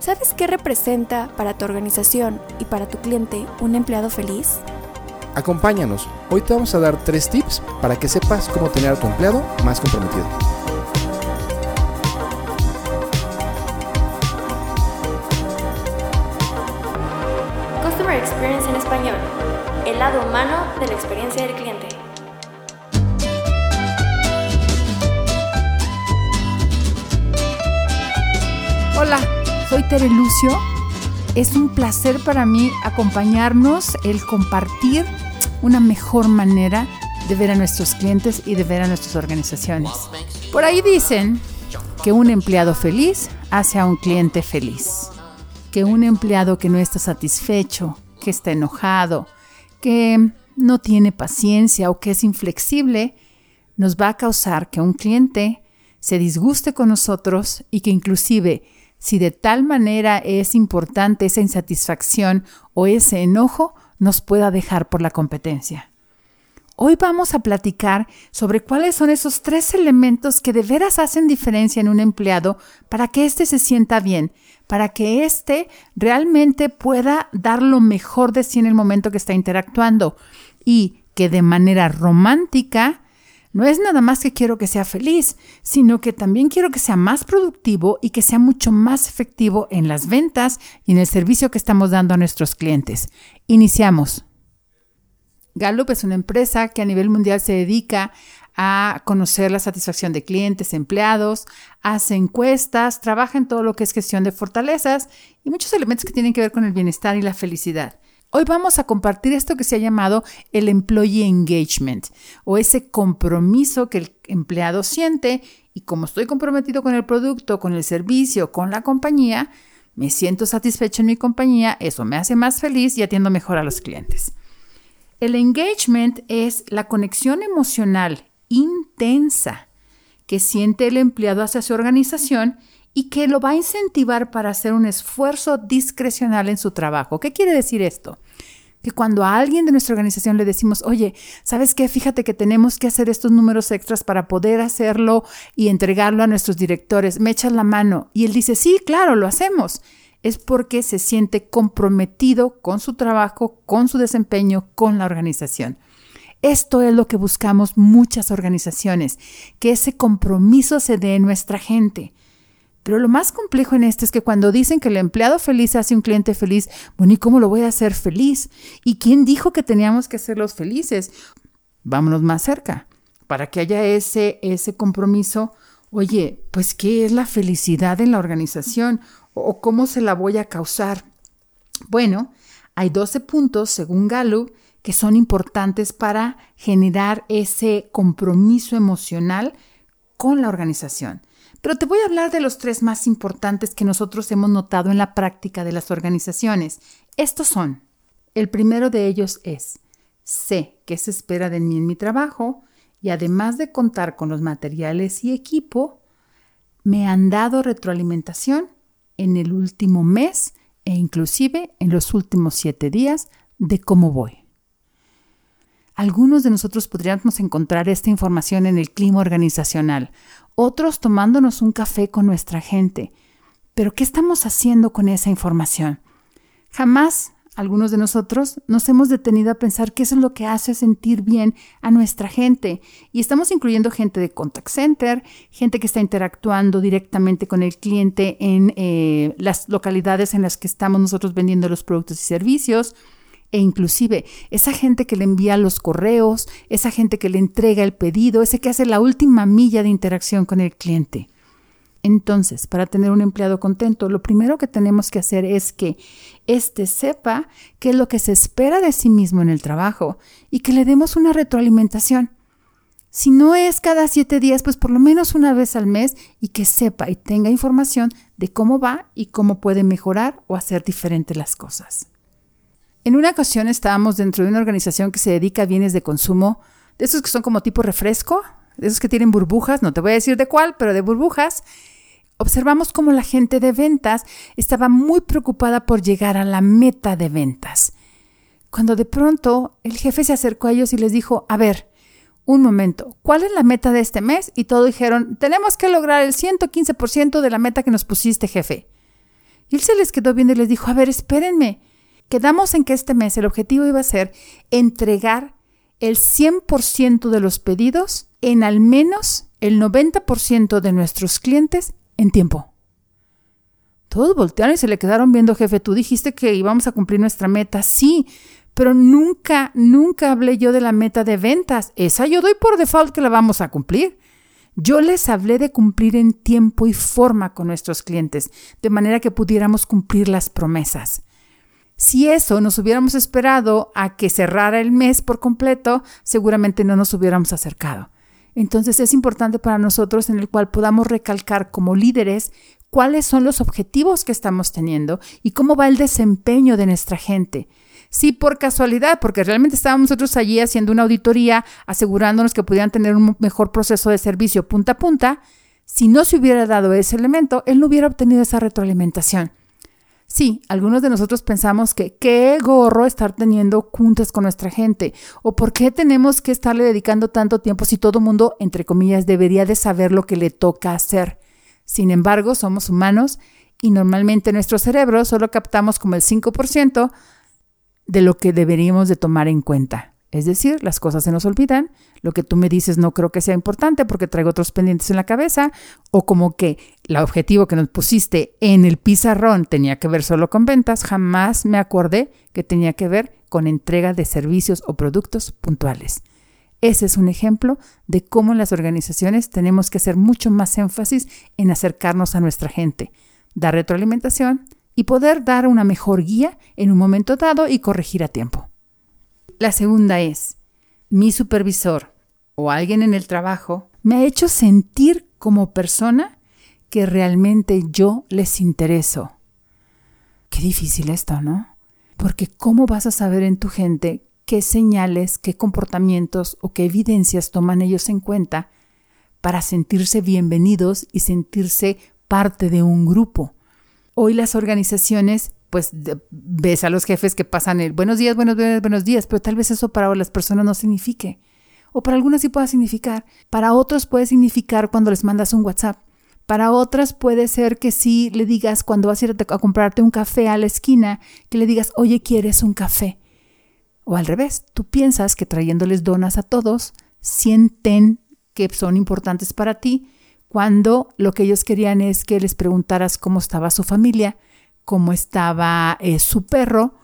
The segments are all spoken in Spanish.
¿Sabes qué representa para tu organización y para tu cliente un empleado feliz? Acompáñanos, hoy te vamos a dar tres tips para que sepas cómo tener a tu empleado más comprometido. Customer Experience en español, el lado humano de la experiencia del cliente. Tere Lucio. Es un placer para mí acompañarnos, el compartir una mejor manera de ver a nuestros clientes y de ver a nuestras organizaciones. Por ahí dicen que un empleado feliz hace a un cliente feliz. Que un empleado que no está satisfecho, que está enojado, que no tiene paciencia o que es inflexible, nos va a causar que un cliente se disguste con nosotros y que inclusive si de tal manera es importante esa insatisfacción o ese enojo, nos pueda dejar por la competencia. Hoy vamos a platicar sobre cuáles son esos tres elementos que de veras hacen diferencia en un empleado para que éste se sienta bien, para que éste realmente pueda dar lo mejor de sí en el momento que está interactuando y que de manera romántica no es nada más que quiero que sea feliz, sino que también quiero que sea más productivo y que sea mucho más efectivo en las ventas y en el servicio que estamos dando a nuestros clientes. Iniciamos. Gallup es una empresa que a nivel mundial se dedica a conocer la satisfacción de clientes, empleados, hace encuestas, trabaja en todo lo que es gestión de fortalezas y muchos elementos que tienen que ver con el bienestar y la felicidad. Hoy vamos a compartir esto que se ha llamado el employee engagement o ese compromiso que el empleado siente y como estoy comprometido con el producto, con el servicio, con la compañía, me siento satisfecho en mi compañía, eso me hace más feliz y atiendo mejor a los clientes. El engagement es la conexión emocional intensa que siente el empleado hacia su organización y que lo va a incentivar para hacer un esfuerzo discrecional en su trabajo. ¿Qué quiere decir esto? Que cuando a alguien de nuestra organización le decimos, oye, ¿sabes qué? Fíjate que tenemos que hacer estos números extras para poder hacerlo y entregarlo a nuestros directores. ¿Me echas la mano? Y él dice, sí, claro, lo hacemos. Es porque se siente comprometido con su trabajo, con su desempeño, con la organización. Esto es lo que buscamos muchas organizaciones, que ese compromiso se dé en nuestra gente. Pero lo más complejo en esto es que cuando dicen que el empleado feliz hace un cliente feliz, bueno, ¿y cómo lo voy a hacer feliz? ¿Y quién dijo que teníamos que hacerlos felices? Vámonos más cerca, para que haya ese, ese compromiso. Oye, pues, ¿qué es la felicidad en la organización? ¿O cómo se la voy a causar? Bueno, hay 12 puntos, según Gallup, que son importantes para generar ese compromiso emocional con la organización. Pero te voy a hablar de los tres más importantes que nosotros hemos notado en la práctica de las organizaciones. Estos son, el primero de ellos es, sé qué se espera de mí en mi trabajo y además de contar con los materiales y equipo, me han dado retroalimentación en el último mes e inclusive en los últimos siete días de cómo voy. Algunos de nosotros podríamos encontrar esta información en el clima organizacional, otros tomándonos un café con nuestra gente. Pero ¿qué estamos haciendo con esa información? Jamás algunos de nosotros nos hemos detenido a pensar qué es lo que hace sentir bien a nuestra gente. Y estamos incluyendo gente de contact center, gente que está interactuando directamente con el cliente en eh, las localidades en las que estamos nosotros vendiendo los productos y servicios, e inclusive esa gente que le envía los correos, esa gente que le entrega el pedido, ese que hace la última milla de interacción con el cliente. Entonces, para tener un empleado contento, lo primero que tenemos que hacer es que éste sepa qué es lo que se espera de sí mismo en el trabajo y que le demos una retroalimentación. Si no es cada siete días, pues por lo menos una vez al mes y que sepa y tenga información de cómo va y cómo puede mejorar o hacer diferente las cosas. En una ocasión estábamos dentro de una organización que se dedica a bienes de consumo, de esos que son como tipo refresco, de esos que tienen burbujas, no te voy a decir de cuál, pero de burbujas. Observamos cómo la gente de ventas estaba muy preocupada por llegar a la meta de ventas. Cuando de pronto el jefe se acercó a ellos y les dijo, a ver, un momento, ¿cuál es la meta de este mes? Y todos dijeron, tenemos que lograr el 115% de la meta que nos pusiste, jefe. Y él se les quedó viendo y les dijo, a ver, espérenme. Quedamos en que este mes el objetivo iba a ser entregar el 100% de los pedidos en al menos el 90% de nuestros clientes en tiempo. Todos voltearon y se le quedaron viendo, jefe, tú dijiste que íbamos a cumplir nuestra meta. Sí, pero nunca, nunca hablé yo de la meta de ventas. Esa yo doy por default que la vamos a cumplir. Yo les hablé de cumplir en tiempo y forma con nuestros clientes, de manera que pudiéramos cumplir las promesas. Si eso nos hubiéramos esperado a que cerrara el mes por completo, seguramente no nos hubiéramos acercado. Entonces es importante para nosotros en el cual podamos recalcar como líderes cuáles son los objetivos que estamos teniendo y cómo va el desempeño de nuestra gente. Si por casualidad, porque realmente estábamos nosotros allí haciendo una auditoría, asegurándonos que pudieran tener un mejor proceso de servicio punta a punta, si no se hubiera dado ese elemento, él no hubiera obtenido esa retroalimentación. Sí, algunos de nosotros pensamos que qué gorro estar teniendo juntas con nuestra gente o por qué tenemos que estarle dedicando tanto tiempo si todo mundo, entre comillas, debería de saber lo que le toca hacer. Sin embargo, somos humanos y normalmente nuestro cerebro solo captamos como el 5% de lo que deberíamos de tomar en cuenta. Es decir, las cosas se nos olvidan, lo que tú me dices no creo que sea importante porque traigo otros pendientes en la cabeza, o como que el objetivo que nos pusiste en el pizarrón tenía que ver solo con ventas, jamás me acordé que tenía que ver con entrega de servicios o productos puntuales. Ese es un ejemplo de cómo en las organizaciones tenemos que hacer mucho más énfasis en acercarnos a nuestra gente, dar retroalimentación y poder dar una mejor guía en un momento dado y corregir a tiempo. La segunda es, mi supervisor o alguien en el trabajo me ha hecho sentir como persona que realmente yo les intereso. Qué difícil esto, ¿no? Porque ¿cómo vas a saber en tu gente qué señales, qué comportamientos o qué evidencias toman ellos en cuenta para sentirse bienvenidos y sentirse parte de un grupo? Hoy las organizaciones pues ves a los jefes que pasan el buenos días, buenos días, buenos días, pero tal vez eso para las personas no signifique. O para algunas sí pueda significar. Para otros puede significar cuando les mandas un WhatsApp. Para otras puede ser que sí le digas cuando vas a ir a comprarte un café a la esquina, que le digas, oye, ¿quieres un café? O al revés, tú piensas que trayéndoles donas a todos, sienten que son importantes para ti, cuando lo que ellos querían es que les preguntaras cómo estaba su familia, cómo estaba eh, su perro,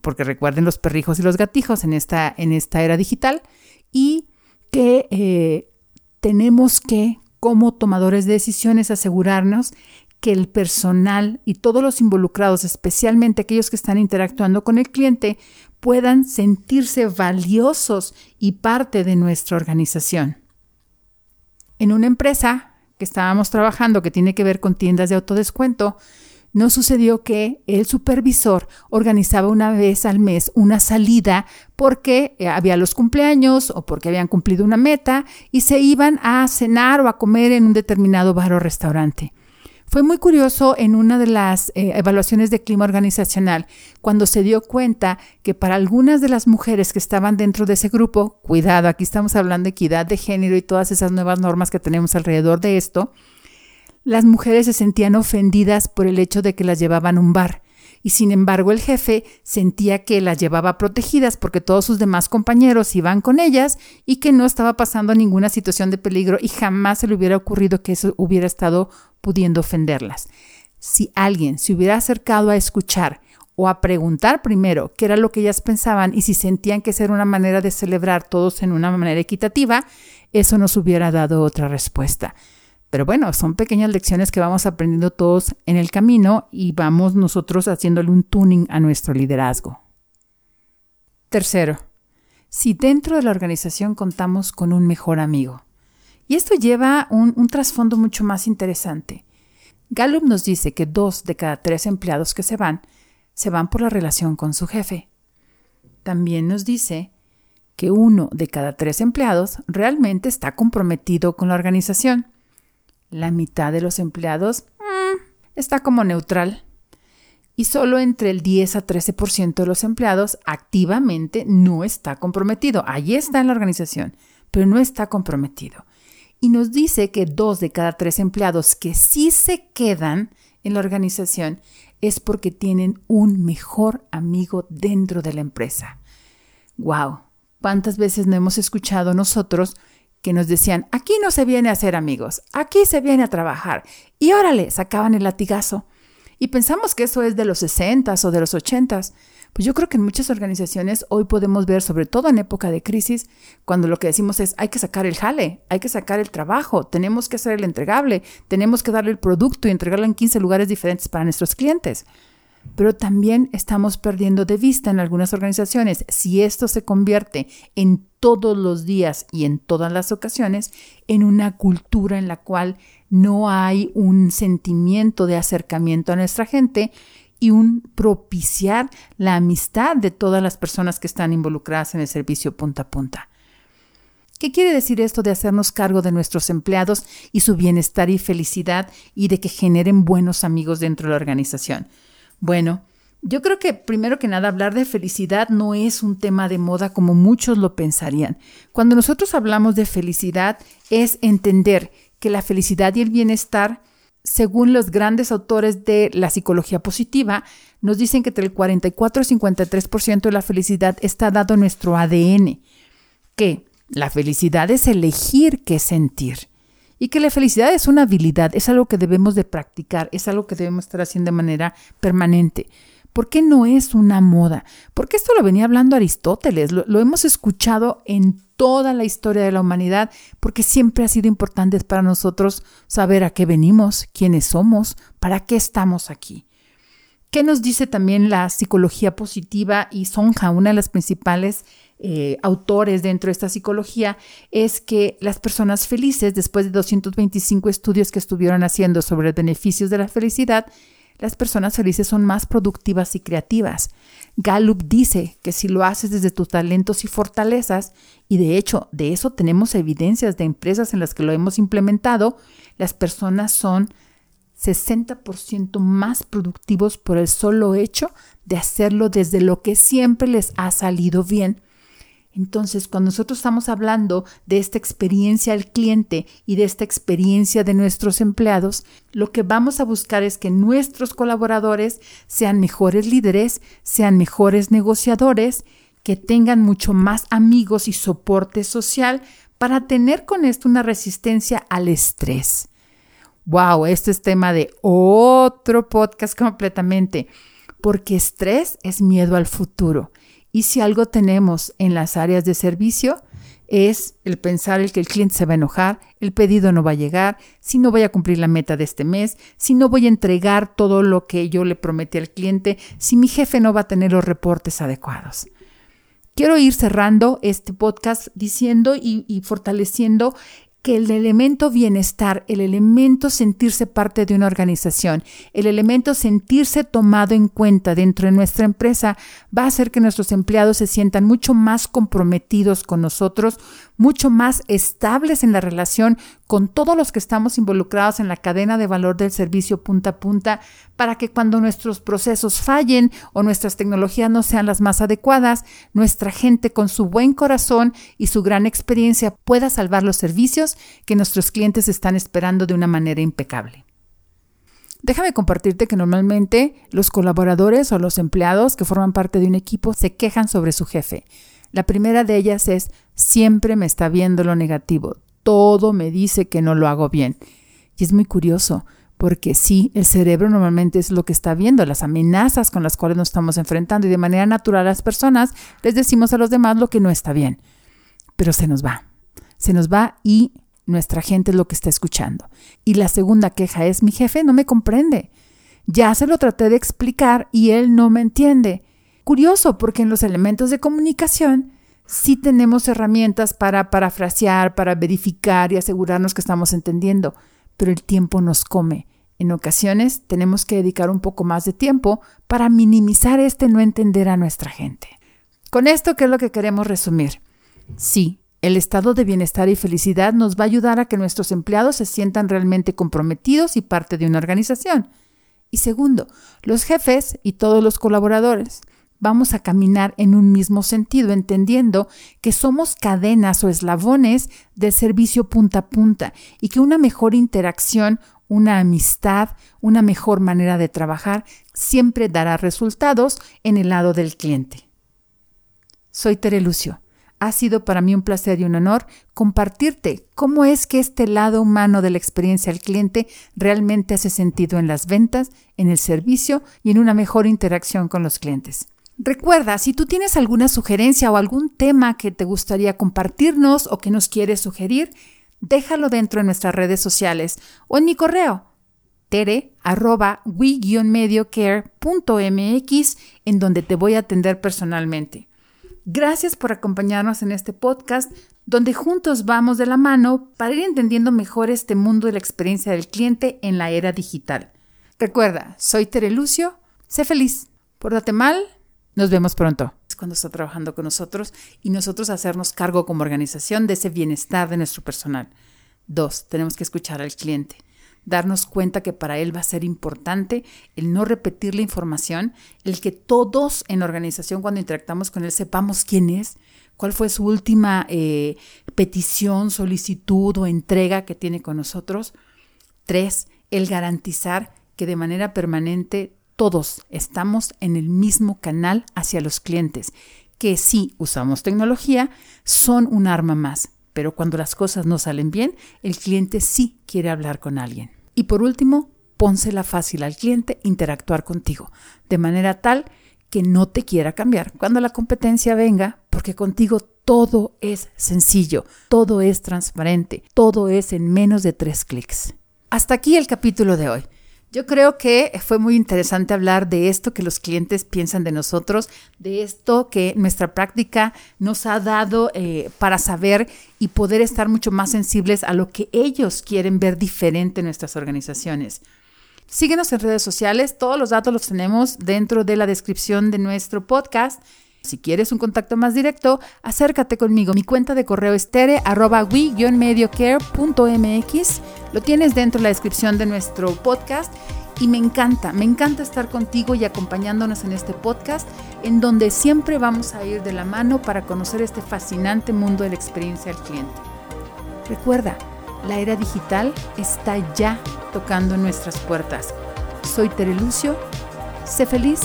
porque recuerden los perrijos y los gatijos en esta, en esta era digital, y que eh, tenemos que, como tomadores de decisiones, asegurarnos que el personal y todos los involucrados, especialmente aquellos que están interactuando con el cliente, puedan sentirse valiosos y parte de nuestra organización. En una empresa que estábamos trabajando que tiene que ver con tiendas de autodescuento, no sucedió que el supervisor organizaba una vez al mes una salida porque eh, había los cumpleaños o porque habían cumplido una meta y se iban a cenar o a comer en un determinado bar o restaurante. Fue muy curioso en una de las eh, evaluaciones de clima organizacional cuando se dio cuenta que para algunas de las mujeres que estaban dentro de ese grupo, cuidado, aquí estamos hablando de equidad de género y todas esas nuevas normas que tenemos alrededor de esto, las mujeres se sentían ofendidas por el hecho de que las llevaban a un bar, y sin embargo el jefe sentía que las llevaba protegidas porque todos sus demás compañeros iban con ellas y que no estaba pasando ninguna situación de peligro y jamás se le hubiera ocurrido que eso hubiera estado pudiendo ofenderlas. Si alguien se hubiera acercado a escuchar o a preguntar primero qué era lo que ellas pensaban y si sentían que esa era una manera de celebrar todos en una manera equitativa, eso nos hubiera dado otra respuesta. Pero bueno, son pequeñas lecciones que vamos aprendiendo todos en el camino y vamos nosotros haciéndole un tuning a nuestro liderazgo. Tercero, si dentro de la organización contamos con un mejor amigo. Y esto lleva un, un trasfondo mucho más interesante. Gallup nos dice que dos de cada tres empleados que se van, se van por la relación con su jefe. También nos dice que uno de cada tres empleados realmente está comprometido con la organización la mitad de los empleados mm, está como neutral. Y solo entre el 10 a 13% de los empleados activamente no está comprometido. Allí está en la organización, pero no está comprometido. Y nos dice que dos de cada tres empleados que sí se quedan en la organización es porque tienen un mejor amigo dentro de la empresa. ¡Wow! ¿Cuántas veces no hemos escuchado nosotros que nos decían, aquí no se viene a hacer amigos, aquí se viene a trabajar? Y órale, sacaban el latigazo. Y pensamos que eso es de los 60 o de los 80 pues yo creo que en muchas organizaciones hoy podemos ver, sobre todo en época de crisis, cuando lo que decimos es hay que sacar el jale, hay que sacar el trabajo, tenemos que hacer el entregable, tenemos que darle el producto y entregarlo en 15 lugares diferentes para nuestros clientes. Pero también estamos perdiendo de vista en algunas organizaciones, si esto se convierte en todos los días y en todas las ocasiones, en una cultura en la cual no hay un sentimiento de acercamiento a nuestra gente, y un propiciar la amistad de todas las personas que están involucradas en el servicio punta a punta. ¿Qué quiere decir esto de hacernos cargo de nuestros empleados y su bienestar y felicidad y de que generen buenos amigos dentro de la organización? Bueno, yo creo que primero que nada hablar de felicidad no es un tema de moda como muchos lo pensarían. Cuando nosotros hablamos de felicidad es entender que la felicidad y el bienestar según los grandes autores de la psicología positiva, nos dicen que entre el 44 y 53% de la felicidad está dado en nuestro ADN, que la felicidad es elegir qué sentir y que la felicidad es una habilidad, es algo que debemos de practicar, es algo que debemos estar haciendo de manera permanente. ¿Por qué no es una moda? Porque esto lo venía hablando Aristóteles, lo, lo hemos escuchado en toda la historia de la humanidad, porque siempre ha sido importante para nosotros saber a qué venimos, quiénes somos, para qué estamos aquí. ¿Qué nos dice también la psicología positiva? Y Sonja, una de las principales eh, autores dentro de esta psicología, es que las personas felices, después de 225 estudios que estuvieron haciendo sobre los beneficios de la felicidad, las personas felices son más productivas y creativas. Gallup dice que si lo haces desde tus talentos y fortalezas, y de hecho de eso tenemos evidencias de empresas en las que lo hemos implementado, las personas son 60% más productivos por el solo hecho de hacerlo desde lo que siempre les ha salido bien entonces, cuando nosotros estamos hablando de esta experiencia al cliente y de esta experiencia de nuestros empleados, lo que vamos a buscar es que nuestros colaboradores sean mejores líderes, sean mejores negociadores, que tengan mucho más amigos y soporte social para tener con esto una resistencia al estrés. Wow, este es tema de otro podcast completamente, porque estrés es miedo al futuro y si algo tenemos en las áreas de servicio, es el pensar el que el cliente se va a enojar, el pedido no va a llegar, si no voy a cumplir la meta de este mes, si no voy a entregar todo lo que yo le prometí al cliente, si mi jefe no va a tener los reportes adecuados. Quiero ir cerrando este podcast diciendo y fortaleciendo que el elemento bienestar, el elemento sentirse parte de una organización, el elemento sentirse tomado en cuenta dentro de nuestra empresa va a hacer que nuestros empleados se sientan mucho más comprometidos con nosotros, mucho más estables en la relación con todos los que estamos involucrados en la cadena de valor del servicio punta a punta, para que cuando nuestros procesos fallen o nuestras tecnologías no sean las más adecuadas, nuestra gente con su buen corazón y su gran experiencia pueda salvar los servicios que nuestros clientes están esperando de una manera impecable. Déjame compartirte que normalmente los colaboradores o los empleados que forman parte de un equipo se quejan sobre su jefe. La primera de ellas es, siempre me está viendo lo negativo, todo me dice que no lo hago bien. Y es muy curioso, porque sí, el cerebro normalmente es lo que está viendo, las amenazas con las cuales nos estamos enfrentando y de manera natural a las personas les decimos a los demás lo que no está bien. Pero se nos va, se nos va y nuestra gente es lo que está escuchando. Y la segunda queja es, mi jefe no me comprende. Ya se lo traté de explicar y él no me entiende. Curioso, porque en los elementos de comunicación sí tenemos herramientas para parafrasear, para verificar y asegurarnos que estamos entendiendo, pero el tiempo nos come. En ocasiones tenemos que dedicar un poco más de tiempo para minimizar este no entender a nuestra gente. Con esto, ¿qué es lo que queremos resumir? Sí, el estado de bienestar y felicidad nos va a ayudar a que nuestros empleados se sientan realmente comprometidos y parte de una organización. Y segundo, los jefes y todos los colaboradores vamos a caminar en un mismo sentido, entendiendo que somos cadenas o eslabones del servicio punta a punta y que una mejor interacción una amistad, una mejor manera de trabajar, siempre dará resultados en el lado del cliente. Soy Tere Lucio. Ha sido para mí un placer y un honor compartirte cómo es que este lado humano de la experiencia al cliente realmente hace sentido en las ventas, en el servicio y en una mejor interacción con los clientes. Recuerda, si tú tienes alguna sugerencia o algún tema que te gustaría compartirnos o que nos quieres sugerir, déjalo dentro de nuestras redes sociales o en mi correo tere arroba mediocare.mx en donde te voy a atender personalmente. Gracias por acompañarnos en este podcast donde juntos vamos de la mano para ir entendiendo mejor este mundo de la experiencia del cliente en la era digital. Recuerda, soy Tere Lucio, sé feliz, pórtate mal, nos vemos pronto. Cuando está trabajando con nosotros y nosotros hacernos cargo como organización de ese bienestar de nuestro personal. Dos, tenemos que escuchar al cliente darnos cuenta que para él va a ser importante el no repetir la información, el que todos en la organización cuando interactamos con él sepamos quién es, cuál fue su última eh, petición, solicitud o entrega que tiene con nosotros. Tres, el garantizar que de manera permanente todos estamos en el mismo canal hacia los clientes, que si usamos tecnología, son un arma más, pero cuando las cosas no salen bien, el cliente sí quiere hablar con alguien. Y por último, pónsela fácil al cliente interactuar contigo, de manera tal que no te quiera cambiar cuando la competencia venga, porque contigo todo es sencillo, todo es transparente, todo es en menos de tres clics. Hasta aquí el capítulo de hoy. Yo creo que fue muy interesante hablar de esto que los clientes piensan de nosotros, de esto que nuestra práctica nos ha dado eh, para saber y poder estar mucho más sensibles a lo que ellos quieren ver diferente en nuestras organizaciones. Síguenos en redes sociales, todos los datos los tenemos dentro de la descripción de nuestro podcast. Si quieres un contacto más directo, acércate conmigo. Mi cuenta de correo es tere mediocare.mx. Lo tienes dentro de la descripción de nuestro podcast. Y me encanta, me encanta estar contigo y acompañándonos en este podcast, en donde siempre vamos a ir de la mano para conocer este fascinante mundo de la experiencia al cliente. Recuerda, la era digital está ya tocando nuestras puertas. Soy Tere Lucio. Sé feliz,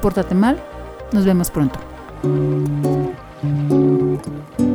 pórtate mal. Nos vemos pronto. Thank you.